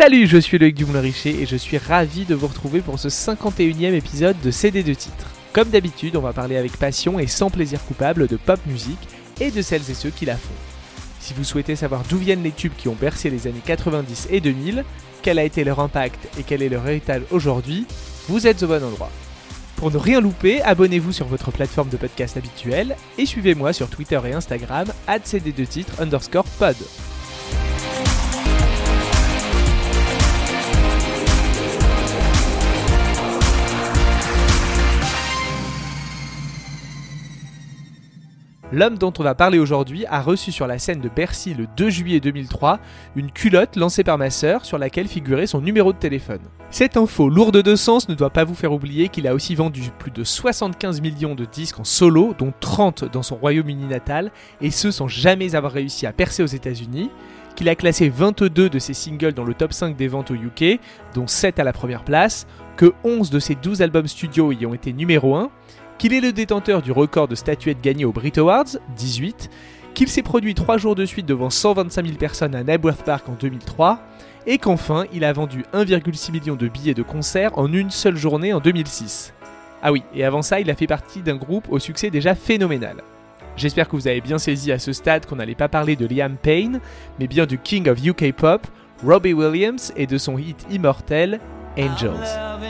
Salut, je suis Loïc Dumoulin-Richer et je suis ravi de vous retrouver pour ce 51e épisode de CD de titres. Comme d'habitude, on va parler avec passion et sans plaisir coupable de pop musique et de celles et ceux qui la font. Si vous souhaitez savoir d'où viennent les tubes qui ont bercé les années 90 et 2000, quel a été leur impact et quel est leur héritage aujourd'hui, vous êtes au bon endroit. Pour ne rien louper, abonnez-vous sur votre plateforme de podcast habituelle et suivez-moi sur Twitter et Instagram, cd2titres underscore pod. L'homme dont on va parler aujourd'hui a reçu sur la scène de Bercy le 2 juillet 2003 une culotte lancée par ma sœur sur laquelle figurait son numéro de téléphone. Cette info lourde de sens ne doit pas vous faire oublier qu'il a aussi vendu plus de 75 millions de disques en solo, dont 30 dans son Royaume-Uni natal, et ce sans jamais avoir réussi à percer aux États-Unis, qu'il a classé 22 de ses singles dans le top 5 des ventes au UK, dont 7 à la première place, que 11 de ses 12 albums studio y ont été numéro 1, qu'il est le détenteur du record de statuettes gagnées aux Brit Awards, 18, qu'il s'est produit 3 jours de suite devant 125 000 personnes à Knebworth Park en 2003, et qu'enfin il a vendu 1,6 million de billets de concert en une seule journée en 2006. Ah oui, et avant ça, il a fait partie d'un groupe au succès déjà phénoménal. J'espère que vous avez bien saisi à ce stade qu'on n'allait pas parler de Liam Payne, mais bien du King of UK Pop, Robbie Williams, et de son hit immortel, Angels.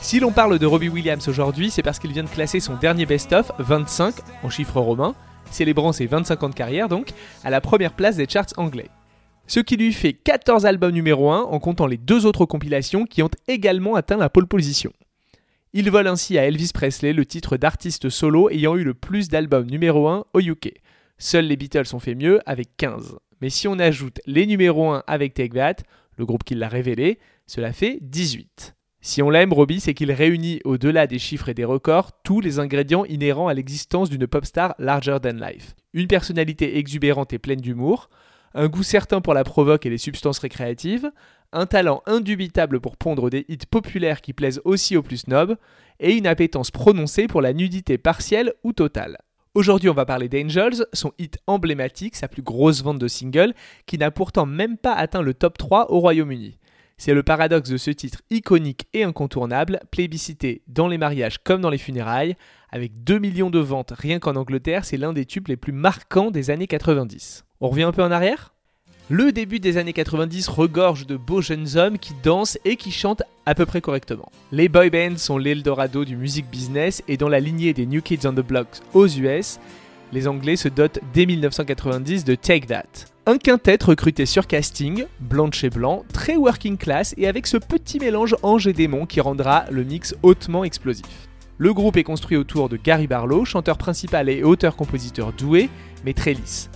Si l'on parle de Robbie Williams aujourd'hui, c'est parce qu'il vient de classer son dernier best-of, 25, en chiffres romains, célébrant ses 25 ans de carrière donc, à la première place des charts anglais. Ce qui lui fait 14 albums numéro 1 en comptant les deux autres compilations qui ont également atteint la pole position. Il vole ainsi à Elvis Presley le titre d'artiste solo ayant eu le plus d'albums numéro 1 au UK. Seuls les Beatles ont fait mieux avec 15. Mais si on ajoute les numéros 1 avec Take That, le groupe qui l'a révélé, cela fait 18. Si on l'aime, Robbie, c'est qu'il réunit au-delà des chiffres et des records tous les ingrédients inhérents à l'existence d'une pop star larger than life. Une personnalité exubérante et pleine d'humour, un goût certain pour la provoque et les substances récréatives, un talent indubitable pour pondre des hits populaires qui plaisent aussi aux plus snobs, et une appétence prononcée pour la nudité partielle ou totale. Aujourd'hui, on va parler d'Angels, son hit emblématique, sa plus grosse vente de single, qui n'a pourtant même pas atteint le top 3 au Royaume-Uni. C'est le paradoxe de ce titre iconique et incontournable, plébiscité dans les mariages comme dans les funérailles, avec 2 millions de ventes rien qu'en Angleterre, c'est l'un des tubes les plus marquants des années 90. On revient un peu en arrière? Le début des années 90 regorge de beaux jeunes hommes qui dansent et qui chantent à peu près correctement. Les boy bands sont l'Eldorado du music business et dans la lignée des New Kids on the Block aux US, les Anglais se dotent dès 1990 de Take That. Un quintet recruté sur casting, blanc chez blanc, très working class et avec ce petit mélange ange et démon qui rendra le mix hautement explosif. Le groupe est construit autour de Gary Barlow, chanteur principal et auteur-compositeur doué, mais très lisse.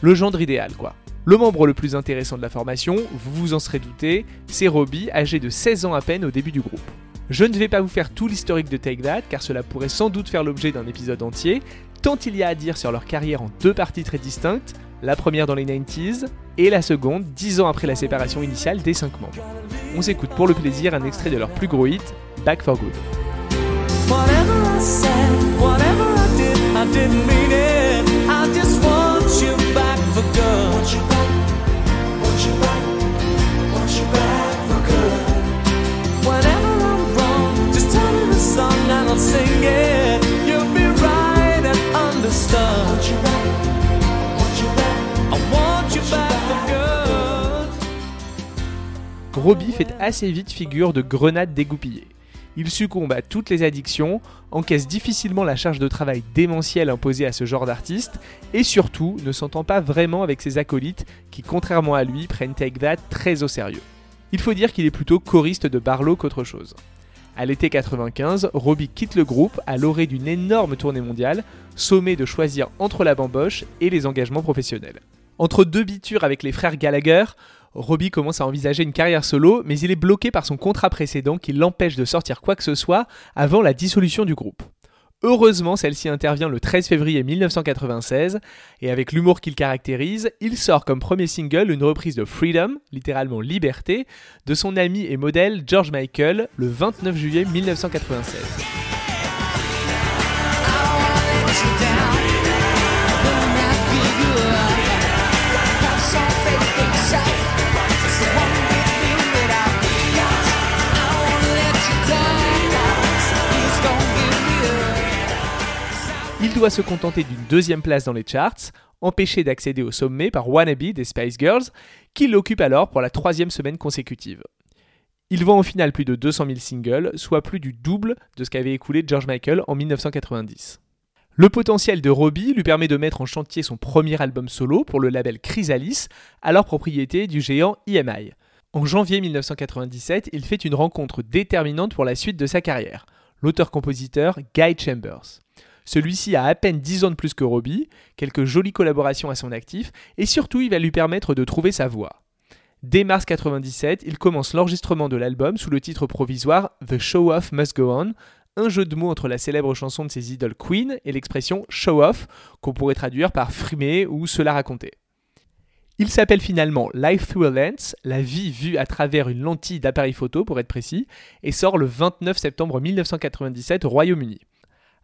Le genre idéal quoi. Le membre le plus intéressant de la formation, vous vous en serez douté, c'est Robbie, âgé de 16 ans à peine au début du groupe. Je ne vais pas vous faire tout l'historique de Take That, car cela pourrait sans doute faire l'objet d'un épisode entier, tant il y a à dire sur leur carrière en deux parties très distinctes, la première dans les 90s et la seconde 10 ans après la séparation initiale des 5 membres. On s'écoute pour le plaisir un extrait de leur plus gros hit, Back for Good. Robbie fait assez vite figure de grenade dégoupillée. Il succombe à toutes les addictions, encaisse difficilement la charge de travail démentielle imposée à ce genre d'artiste, et surtout ne s'entend pas vraiment avec ses acolytes qui, contrairement à lui, prennent Take très au sérieux. Il faut dire qu'il est plutôt choriste de Barlow qu'autre chose. À l'été 95, Robbie quitte le groupe à l'orée d'une énorme tournée mondiale, sommé de choisir entre la bamboche et les engagements professionnels. Entre deux bitures avec les frères Gallagher, Robbie commence à envisager une carrière solo, mais il est bloqué par son contrat précédent qui l'empêche de sortir quoi que ce soit avant la dissolution du groupe. Heureusement, celle-ci intervient le 13 février 1996, et avec l'humour qu'il caractérise, il sort comme premier single une reprise de Freedom, littéralement liberté, de son ami et modèle George Michael le 29 juillet 1996. Il doit se contenter d'une deuxième place dans les charts, empêché d'accéder au sommet par Wannabe des Spice Girls, qui l'occupe alors pour la troisième semaine consécutive. Il vend au final plus de 200 000 singles, soit plus du double de ce qu'avait écoulé George Michael en 1990. Le potentiel de Robbie lui permet de mettre en chantier son premier album solo pour le label Chrysalis, alors propriété du géant EMI. En janvier 1997, il fait une rencontre déterminante pour la suite de sa carrière, l'auteur-compositeur Guy Chambers. Celui-ci a à peine 10 ans de plus que Robbie, quelques jolies collaborations à son actif, et surtout il va lui permettre de trouver sa voix. Dès mars 97, il commence l'enregistrement de l'album sous le titre provisoire The Show Off Must Go On, un jeu de mots entre la célèbre chanson de ses idoles Queen et l'expression show off, qu'on pourrait traduire par frimer ou cela raconter. Il s'appelle finalement Life Through a Lens, la vie vue à travers une lentille d'appareil photo pour être précis, et sort le 29 septembre 1997 au Royaume-Uni.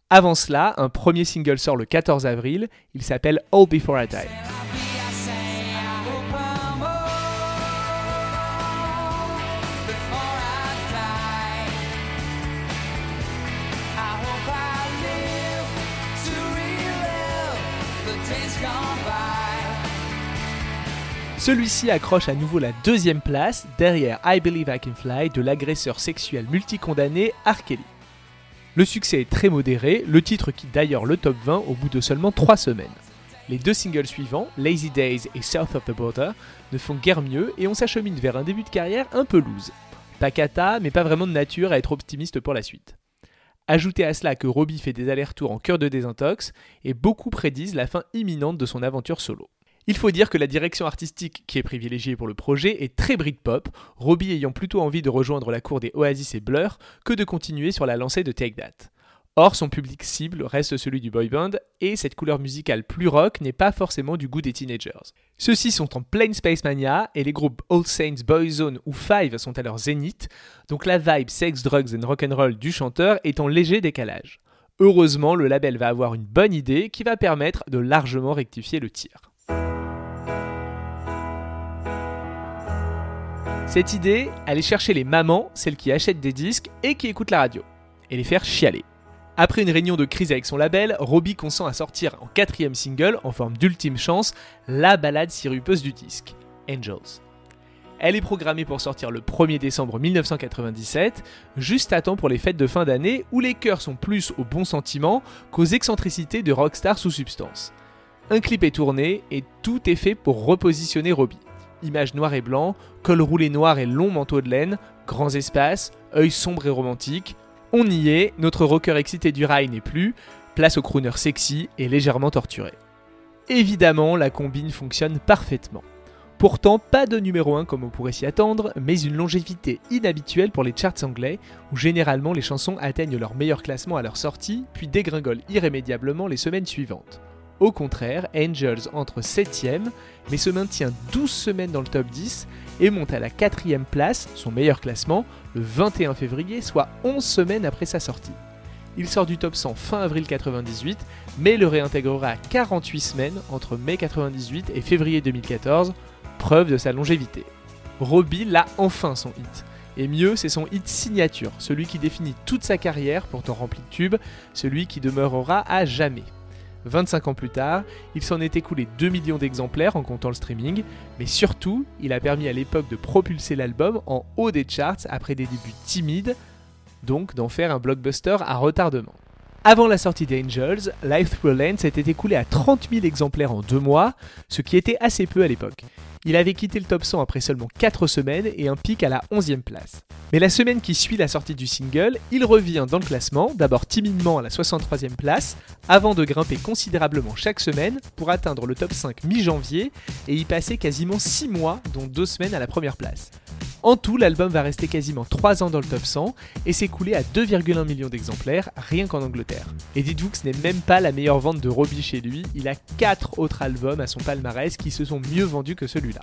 Avant cela, un premier single sort le 14 avril, il s'appelle All Before I Die. Celui-ci accroche à nouveau la deuxième place derrière I Believe I Can Fly de l'agresseur sexuel multicondamné R. Kelly. Le succès est très modéré, le titre quitte d'ailleurs le top 20 au bout de seulement 3 semaines. Les deux singles suivants, Lazy Days et South of the Border, ne font guère mieux et on s'achemine vers un début de carrière un peu loose. Pas cata, mais pas vraiment de nature à être optimiste pour la suite. Ajoutez à cela que Robbie fait des allers-retours en cœur de désintox et beaucoup prédisent la fin imminente de son aventure solo. Il faut dire que la direction artistique qui est privilégiée pour le projet est très Britpop, Robbie ayant plutôt envie de rejoindre la cour des Oasis et Blur que de continuer sur la lancée de Take That. Or, son public cible reste celui du boy band, et cette couleur musicale plus rock n'est pas forcément du goût des teenagers. Ceux-ci sont en pleine Space Mania, et les groupes Old Saints, Boyzone ou Five sont à leur zénith, donc la vibe sex, drugs and rock'n'roll du chanteur est en léger décalage. Heureusement, le label va avoir une bonne idée qui va permettre de largement rectifier le tir. Cette idée, aller chercher les mamans, celles qui achètent des disques et qui écoutent la radio, et les faire chialer. Après une réunion de crise avec son label, Robbie consent à sortir en quatrième single, en forme d'ultime chance, la balade sirupeuse du disque, Angels. Elle est programmée pour sortir le 1er décembre 1997, juste à temps pour les fêtes de fin d'année où les cœurs sont plus aux bons sentiments qu'aux excentricités de rockstar sous substance. Un clip est tourné et tout est fait pour repositionner Robbie. Images noir et blanc, col roulé noir et long manteau de laine, grands espaces, œil sombre et romantique. On y est, notre rocker excité du rail n'est plus, place au crooner sexy et légèrement torturé. Évidemment, la combine fonctionne parfaitement. Pourtant, pas de numéro 1 comme on pourrait s'y attendre, mais une longévité inhabituelle pour les charts anglais, où généralement les chansons atteignent leur meilleur classement à leur sortie, puis dégringolent irrémédiablement les semaines suivantes. Au contraire, Angels entre 7ème, mais se maintient 12 semaines dans le top 10 et monte à la 4ème place, son meilleur classement, le 21 février, soit 11 semaines après sa sortie. Il sort du top 100 fin avril 98, mais le réintégrera à 48 semaines entre mai 98 et février 2014, preuve de sa longévité. Robbie l'a enfin son hit. Et mieux, c'est son hit signature, celui qui définit toute sa carrière, pourtant remplie de tubes, celui qui demeurera à jamais. 25 ans plus tard, il s'en est écoulé 2 millions d'exemplaires en comptant le streaming, mais surtout, il a permis à l'époque de propulser l'album en haut des charts après des débuts timides, donc d'en faire un blockbuster à retardement. Avant la sortie d'Angels, Life Through Lane s'était écoulé à 30 000 exemplaires en deux mois, ce qui était assez peu à l'époque. Il avait quitté le top 100 après seulement 4 semaines et un pic à la 11e place. Mais la semaine qui suit la sortie du single, il revient dans le classement, d'abord timidement à la 63e place, avant de grimper considérablement chaque semaine pour atteindre le top 5 mi-janvier et y passer quasiment 6 mois, dont 2 semaines à la première place. En tout, l'album va rester quasiment 3 ans dans le top 100 et s'écouler à 2,1 millions d'exemplaires rien qu'en Angleterre. Et dites-vous ce n'est même pas la meilleure vente de Robbie chez lui, il a 4 autres albums à son palmarès qui se sont mieux vendus que celui-là.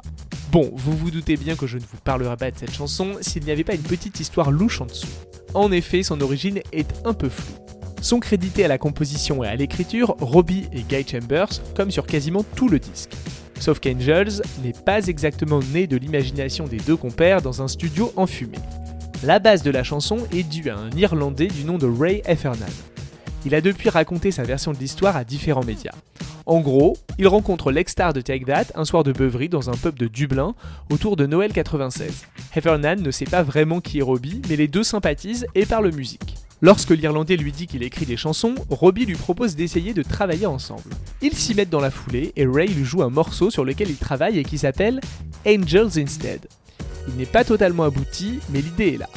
Bon, vous vous doutez bien que je ne vous parlerai pas de cette chanson s'il n'y avait pas une petite histoire louche en dessous. En effet, son origine est un peu floue. Sont crédités à la composition et à l'écriture Robbie et Guy Chambers, comme sur quasiment tout le disque. Sauf qu'Angels n'est pas exactement né de l'imagination des deux compères dans un studio enfumé. La base de la chanson est due à un Irlandais du nom de Ray Heffernan. Il a depuis raconté sa version de l'histoire à différents médias. En gros, il rencontre l'ex-star de Take That un soir de beuverie dans un pub de Dublin autour de Noël 96. Heffernan ne sait pas vraiment qui est Robbie, mais les deux sympathisent et parlent musique. Lorsque l'Irlandais lui dit qu'il écrit des chansons, Robbie lui propose d'essayer de travailler ensemble. Ils s'y mettent dans la foulée et Ray lui joue un morceau sur lequel il travaille et qui s'appelle Angels Instead. Il n'est pas totalement abouti, mais l'idée est là.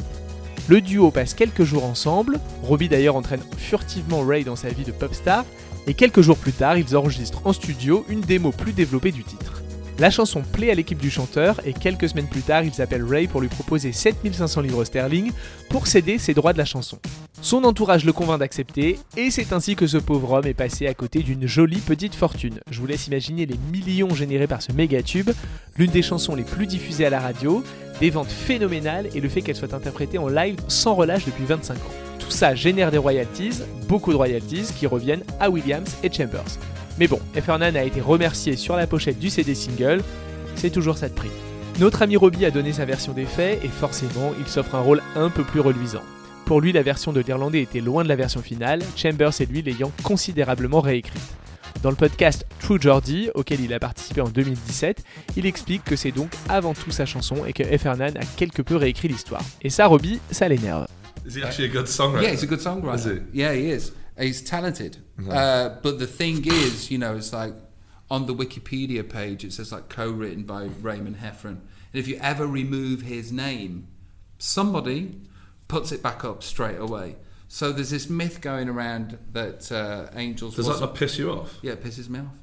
Le duo passe quelques jours ensemble, Robbie d'ailleurs entraîne furtivement Ray dans sa vie de pop star, et quelques jours plus tard, ils enregistrent en studio une démo plus développée du titre. La chanson plaît à l'équipe du chanteur et quelques semaines plus tard, ils appellent Ray pour lui proposer 7500 livres sterling pour céder ses droits de la chanson. Son entourage le convainc d'accepter et c'est ainsi que ce pauvre homme est passé à côté d'une jolie petite fortune. Je vous laisse imaginer les millions générés par ce méga tube, l'une des chansons les plus diffusées à la radio, des ventes phénoménales et le fait qu'elle soit interprétée en live sans relâche depuis 25 ans. Tout ça génère des royalties, beaucoup de royalties qui reviennent à Williams et Chambers. Mais bon, Heffernan a été remercié sur la pochette du CD single, c'est toujours ça de prix. Notre ami Robbie a donné sa version des faits et forcément, il s'offre un rôle un peu plus reluisant. Pour lui, la version de l'Irlandais était loin de la version finale, Chambers et lui l'ayant considérablement réécrite. Dans le podcast True Jordy, auquel il a participé en 2017, il explique que c'est donc avant tout sa chanson et que Heffernan a quelque peu réécrit l'histoire. Et ça, Robbie, ça l'énerve. Is he actually a good songwriter? Yeah, he's a good songwriter. Is he? Yeah, he is. He's talented. Uh, but the thing is, you know, it's like on the Wikipedia page, it says like co-written by Raymond Heffron. And if you ever remove his name, somebody puts it back up straight away. So there's this myth going around that uh, Angels. Does that not piss you off? Yeah, it pisses me off.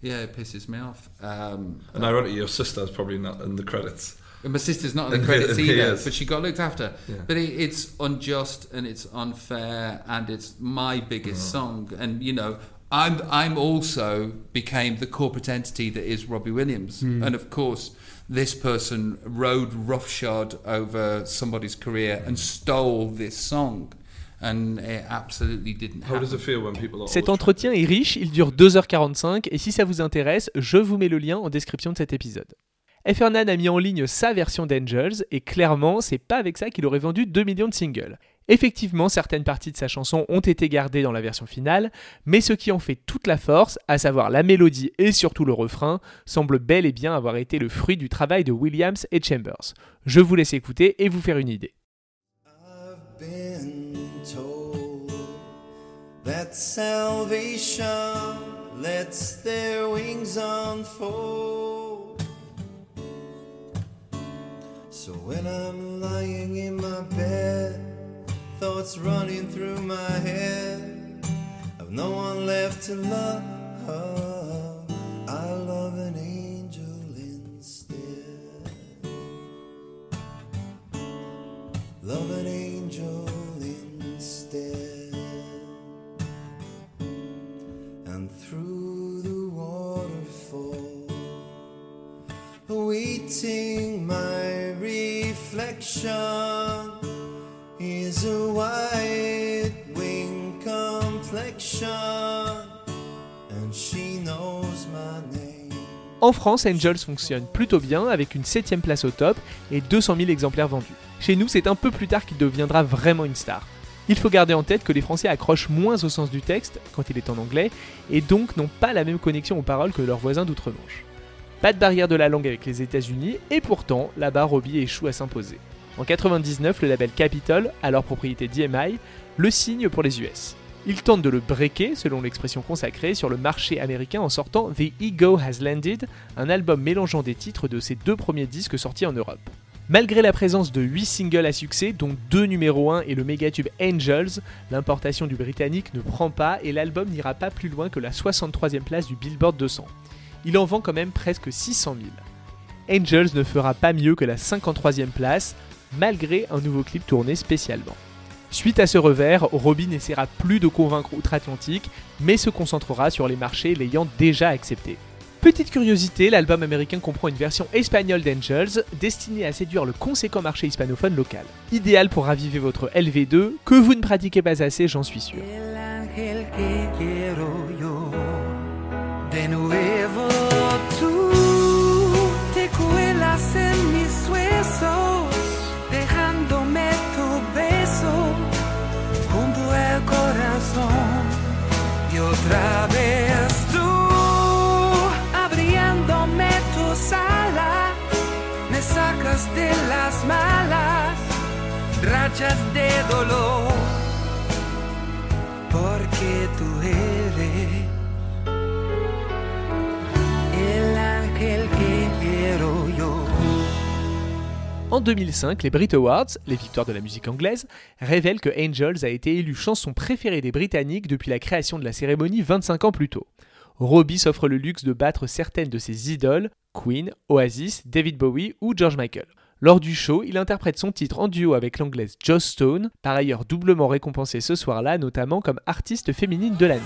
Yeah, it pisses me off. Um, And ironically, your sister's probably not in the credits. And my sister's not on the credits he- he either, is. but she got looked after. Yeah. But it, it's unjust and it's unfair, and it's my biggest mm. song. And you know, I'm I'm also became the corporate entity that is Robbie Williams, mm. and of course, this person rode roughshod over somebody's career and mm. stole this song, and it absolutely didn't How does it feel when people are Cet entretien est riche, il dure 2h45 et si ça vous intéresse, je vous mets le lien en description de cet épisode. Heffernan a mis en ligne sa version d'Angels et clairement, c'est pas avec ça qu'il aurait vendu 2 millions de singles. Effectivement, certaines parties de sa chanson ont été gardées dans la version finale, mais ce qui en fait toute la force, à savoir la mélodie et surtout le refrain, semble bel et bien avoir été le fruit du travail de Williams et Chambers. Je vous laisse écouter et vous faire une idée. So when I'm lying in my bed, thoughts running through my head, I've no one left to love. En France, Angels fonctionne plutôt bien avec une 7ème place au top et 200 000 exemplaires vendus. Chez nous, c'est un peu plus tard qu'il deviendra vraiment une star. Il faut garder en tête que les Français accrochent moins au sens du texte quand il est en anglais et donc n'ont pas la même connexion aux paroles que leurs voisins d'outre-Manche. Pas de barrière de la langue avec les États-Unis et pourtant, là-bas, Robbie échoue à s'imposer. En 99, le label Capitol, alors propriété d'EMI, le signe pour les US. Il tente de le breaker, selon l'expression consacrée, sur le marché américain en sortant The Ego Has Landed, un album mélangeant des titres de ses deux premiers disques sortis en Europe. Malgré la présence de 8 singles à succès, dont 2 numéro 1 et le mégatube Angels, l'importation du britannique ne prend pas et l'album n'ira pas plus loin que la 63e place du Billboard 200. Il en vend quand même presque 600 000. Angels ne fera pas mieux que la 53e place, malgré un nouveau clip tourné spécialement. Suite à ce revers, Robbie n'essaiera plus de convaincre outre-Atlantique, mais se concentrera sur les marchés l'ayant déjà accepté. Petite curiosité, l'album américain comprend une version espagnole d'Angels, destinée à séduire le conséquent marché hispanophone local. Idéal pour raviver votre LV2, que vous ne pratiquez pas assez, j'en suis sûr. En 2005, les Brit Awards, les victoires de la musique anglaise, révèlent que Angels a été élu chanson préférée des Britanniques depuis la création de la cérémonie 25 ans plus tôt. Robbie s'offre le luxe de battre certaines de ses idoles, Queen, Oasis, David Bowie ou George Michael. Lors du show, il interprète son titre en duo avec l'anglaise Joss Stone, par ailleurs doublement récompensée ce soir-là, notamment comme artiste féminine de l'année.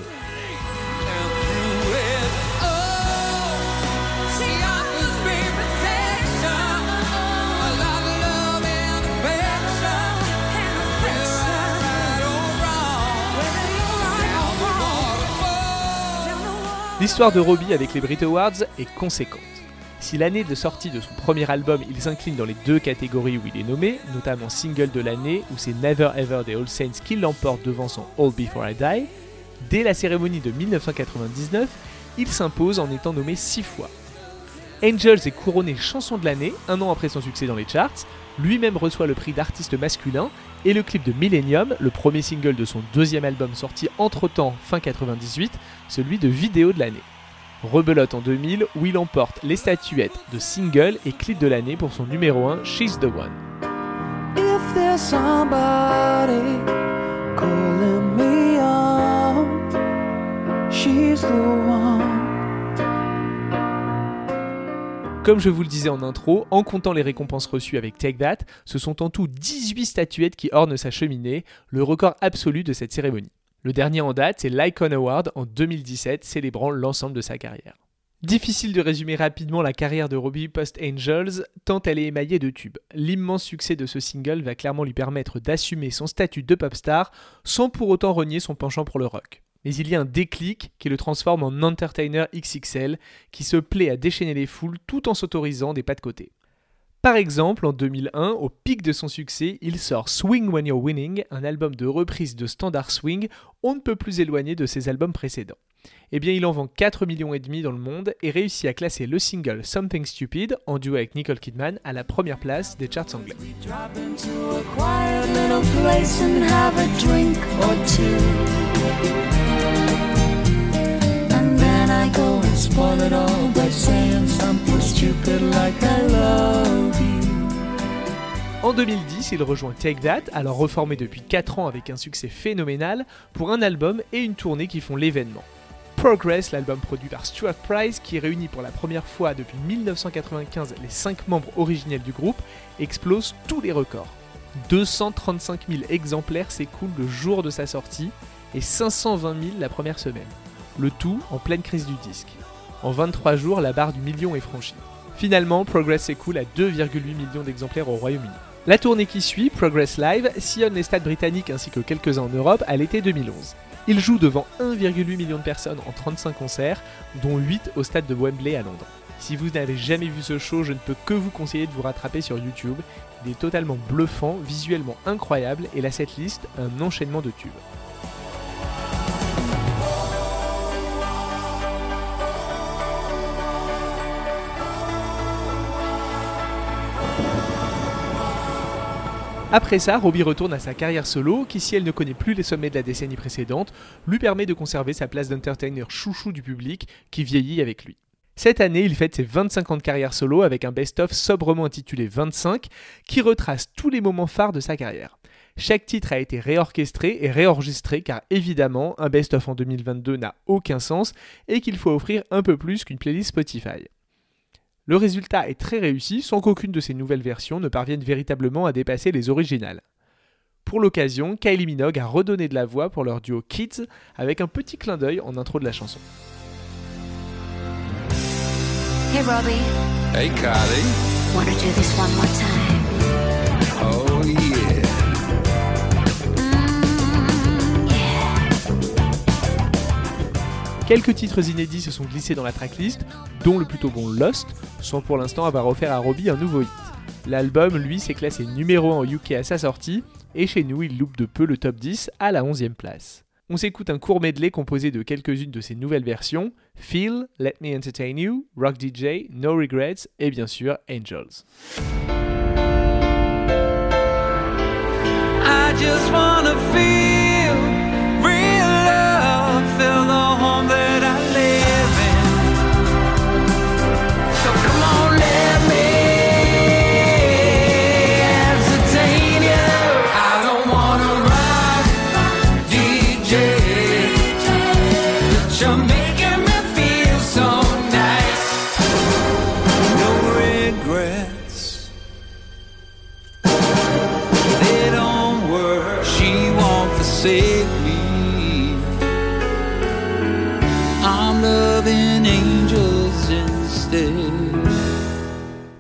L'histoire de Robbie avec les Brit Awards est conséquente. Si l'année de sortie de son premier album, il s'incline dans les deux catégories où il est nommé, notamment single de l'année où c'est Never Ever des All Saints qui l'emporte devant son All Before I Die, dès la cérémonie de 1999, il s'impose en étant nommé six fois. Angels est couronné chanson de l'année un an après son succès dans les charts, lui-même reçoit le prix d'artiste masculin et le clip de Millennium, le premier single de son deuxième album sorti entre-temps fin 98, celui de vidéo de l'année. Rebelote en 2000 où il emporte les statuettes de single et clip de l'année pour son numéro 1 She's the One. If there's somebody calling me up, she's the one. Comme je vous le disais en intro, en comptant les récompenses reçues avec Take That, ce sont en tout 18 statuettes qui ornent sa cheminée, le record absolu de cette cérémonie. Le dernier en date, c'est l'Icon Award en 2017, célébrant l'ensemble de sa carrière. Difficile de résumer rapidement la carrière de Robbie post-Angels, tant elle est émaillée de tubes. L'immense succès de ce single va clairement lui permettre d'assumer son statut de pop star sans pour autant renier son penchant pour le rock. Mais il y a un déclic qui le transforme en entertainer XXL qui se plaît à déchaîner les foules tout en s'autorisant des pas de côté. Par exemple, en 2001, au pic de son succès, il sort Swing When You're Winning, un album de reprise de standard swing, on ne peut plus éloigné de ses albums précédents. Eh bien, il en vend 4 millions dans le monde et réussit à classer le single Something Stupid en duo avec Nicole Kidman à la première place des charts anglais. En 2010, il rejoint Take That, alors reformé depuis 4 ans avec un succès phénoménal, pour un album et une tournée qui font l'événement. Progress, l'album produit par Stuart Price, qui réunit pour la première fois depuis 1995 les 5 membres originels du groupe, explose tous les records. 235 000 exemplaires s'écoulent le jour de sa sortie et 520 000 la première semaine. Le tout en pleine crise du disque. En 23 jours, la barre du million est franchie. Finalement, Progress s'écoule à 2,8 millions d'exemplaires au Royaume-Uni. La tournée qui suit, Progress Live, sillonne les stades britanniques ainsi que quelques-uns en Europe à l'été 2011. Il joue devant 1,8 million de personnes en 35 concerts, dont 8 au stade de Wembley à Londres. Si vous n'avez jamais vu ce show, je ne peux que vous conseiller de vous rattraper sur YouTube. Il est totalement bluffant, visuellement incroyable et la setlist un enchaînement de tubes. Après ça, Robbie retourne à sa carrière solo, qui si elle ne connaît plus les sommets de la décennie précédente, lui permet de conserver sa place d'entertainer chouchou du public qui vieillit avec lui. Cette année, il fête ses 25 ans de carrière solo avec un best-of sobrement intitulé 25 qui retrace tous les moments phares de sa carrière. Chaque titre a été réorchestré et réenregistré car évidemment, un best-of en 2022 n'a aucun sens et qu'il faut offrir un peu plus qu'une playlist Spotify. Le résultat est très réussi sans qu'aucune de ces nouvelles versions ne parvienne véritablement à dépasser les originales. Pour l'occasion, Kylie Minogue a redonné de la voix pour leur duo Kids avec un petit clin d'œil en intro de la chanson. Hey, Robbie, Hey, Carly. wanna do this one more time? Quelques titres inédits se sont glissés dans la tracklist, dont le plutôt bon Lost, sans pour l'instant avoir offert à Robbie un nouveau hit. L'album, lui, s'est classé numéro 1 au UK à sa sortie, et chez nous, il loupe de peu le top 10 à la 11e place. On s'écoute un court medley composé de quelques-unes de ses nouvelles versions, Feel, Let Me Entertain You, Rock DJ, No Regrets et bien sûr Angels.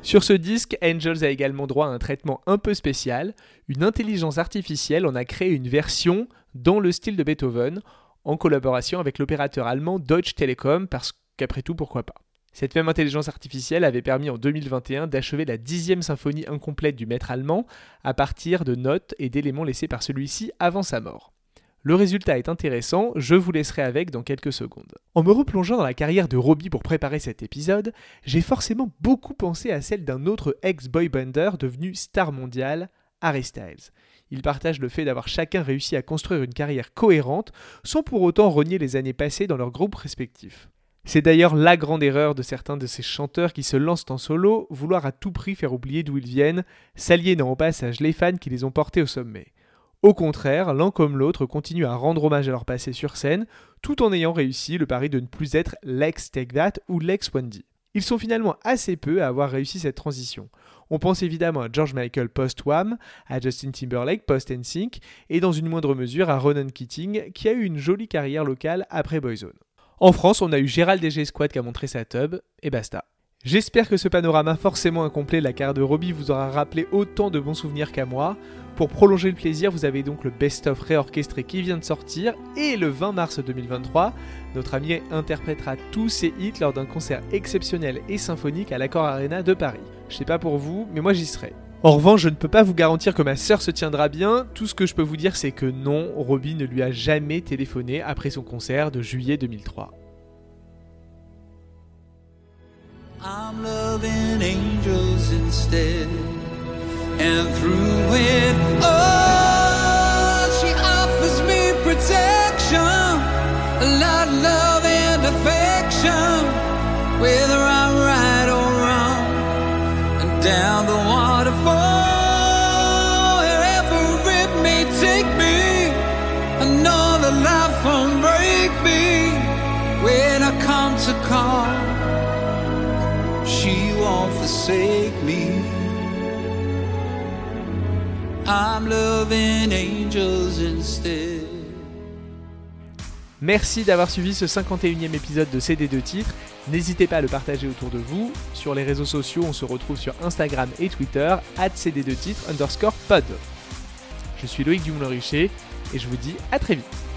Sur ce disque, Angels a également droit à un traitement un peu spécial. Une intelligence artificielle en a créé une version dans le style de Beethoven, en collaboration avec l'opérateur allemand Deutsche Telekom, parce qu'après tout, pourquoi pas. Cette même intelligence artificielle avait permis en 2021 d'achever la dixième symphonie incomplète du maître allemand à partir de notes et d'éléments laissés par celui-ci avant sa mort. Le résultat est intéressant, je vous laisserai avec dans quelques secondes. En me replongeant dans la carrière de Robbie pour préparer cet épisode, j'ai forcément beaucoup pensé à celle d'un autre ex-boybander devenu star mondial, Harry Styles. Ils partagent le fait d'avoir chacun réussi à construire une carrière cohérente sans pour autant renier les années passées dans leurs groupes respectifs. C'est d'ailleurs la grande erreur de certains de ces chanteurs qui se lancent en solo, vouloir à tout prix faire oublier d'où ils viennent, s'aliénant au passage les fans qui les ont portés au sommet. Au contraire, l'un comme l'autre continue à rendre hommage à leur passé sur scène, tout en ayant réussi le pari de ne plus être l'ex Take That ou l'ex Wendy. Ils sont finalement assez peu à avoir réussi cette transition. On pense évidemment à George Michael post-Wham, à Justin Timberlake post-NSYNC, et dans une moindre mesure à Ronan Keating, qui a eu une jolie carrière locale après Boyzone. En France, on a eu Gérald DG Squad qui a montré sa tub, et basta. J'espère que ce panorama forcément incomplet de la carrière de Robbie vous aura rappelé autant de bons souvenirs qu'à moi. Pour prolonger le plaisir, vous avez donc le best-of réorchestré qui vient de sortir et le 20 mars 2023, notre ami interprétera tous ses hits lors d'un concert exceptionnel et symphonique à l'Accor Arena de Paris. Je sais pas pour vous, mais moi j'y serai. En revanche, je ne peux pas vous garantir que ma sœur se tiendra bien. Tout ce que je peux vous dire, c'est que non, Robbie ne lui a jamais téléphoné après son concert de juillet 2003. I'm loving angels instead. And through it all, she offers me protection, a lot of love and affection, whether I'm right or wrong. And down the waterfall, wherever it may take me, I know that life won't break me when I come to call she won't forsake me. I'm loving angels instead. Merci d'avoir suivi ce 51e épisode de CD2 titres. N'hésitez pas à le partager autour de vous. Sur les réseaux sociaux, on se retrouve sur Instagram et Twitter, CD2 titres underscore pod. Je suis Loïc Dumoulin-Richer et je vous dis à très vite.